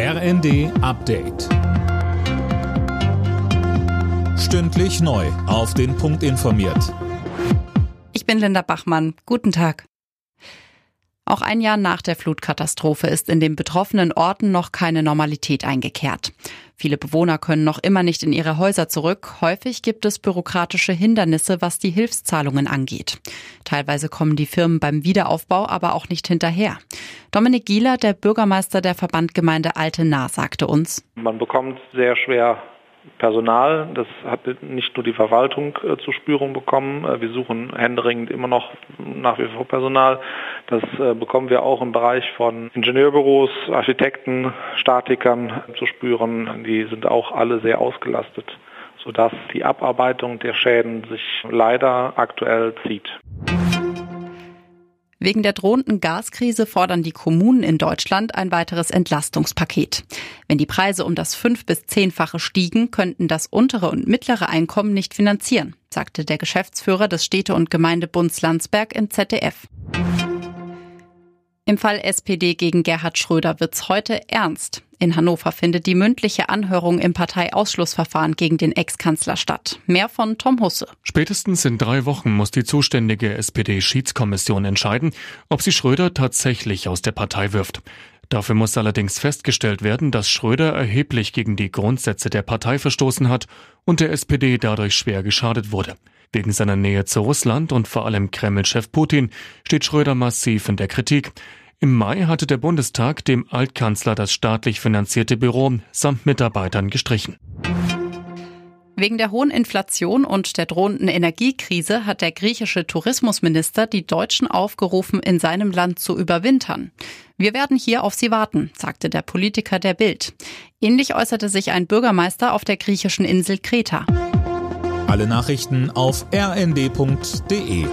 RND Update. Stündlich neu. Auf den Punkt informiert. Ich bin Linda Bachmann. Guten Tag. Auch ein Jahr nach der Flutkatastrophe ist in den betroffenen Orten noch keine Normalität eingekehrt. Viele Bewohner können noch immer nicht in ihre Häuser zurück. Häufig gibt es bürokratische Hindernisse, was die Hilfszahlungen angeht. Teilweise kommen die Firmen beim Wiederaufbau aber auch nicht hinterher. Dominik Gieler, der Bürgermeister der Verbandgemeinde Alte Nah, sagte uns. Man bekommt sehr schwer Personal. Das hat nicht nur die Verwaltung äh, zu spüren bekommen. Äh, wir suchen händeringend immer noch nach wie vor Personal. Das äh, bekommen wir auch im Bereich von Ingenieurbüros, Architekten, Statikern zu spüren. Die sind auch alle sehr ausgelastet, sodass die Abarbeitung der Schäden sich leider aktuell zieht. Wegen der drohenden Gaskrise fordern die Kommunen in Deutschland ein weiteres Entlastungspaket. Wenn die Preise um das fünf- bis zehnfache stiegen, könnten das untere und mittlere Einkommen nicht finanzieren, sagte der Geschäftsführer des Städte- und Gemeindebunds Landsberg im ZDF. Im Fall SPD gegen Gerhard Schröder wird's heute ernst. In Hannover findet die mündliche Anhörung im Parteiausschlussverfahren gegen den Ex-Kanzler statt. Mehr von Tom Husse. Spätestens in drei Wochen muss die zuständige SPD-Schiedskommission entscheiden, ob sie Schröder tatsächlich aus der Partei wirft. Dafür muss allerdings festgestellt werden, dass Schröder erheblich gegen die Grundsätze der Partei verstoßen hat und der SPD dadurch schwer geschadet wurde. Wegen seiner Nähe zu Russland und vor allem Kreml-Chef Putin steht Schröder massiv in der Kritik. Im Mai hatte der Bundestag dem Altkanzler das staatlich finanzierte Büro samt Mitarbeitern gestrichen. Wegen der hohen Inflation und der drohenden Energiekrise hat der griechische Tourismusminister die Deutschen aufgerufen, in seinem Land zu überwintern. Wir werden hier auf sie warten, sagte der Politiker der Bild. Ähnlich äußerte sich ein Bürgermeister auf der griechischen Insel Kreta. Alle Nachrichten auf rnd.de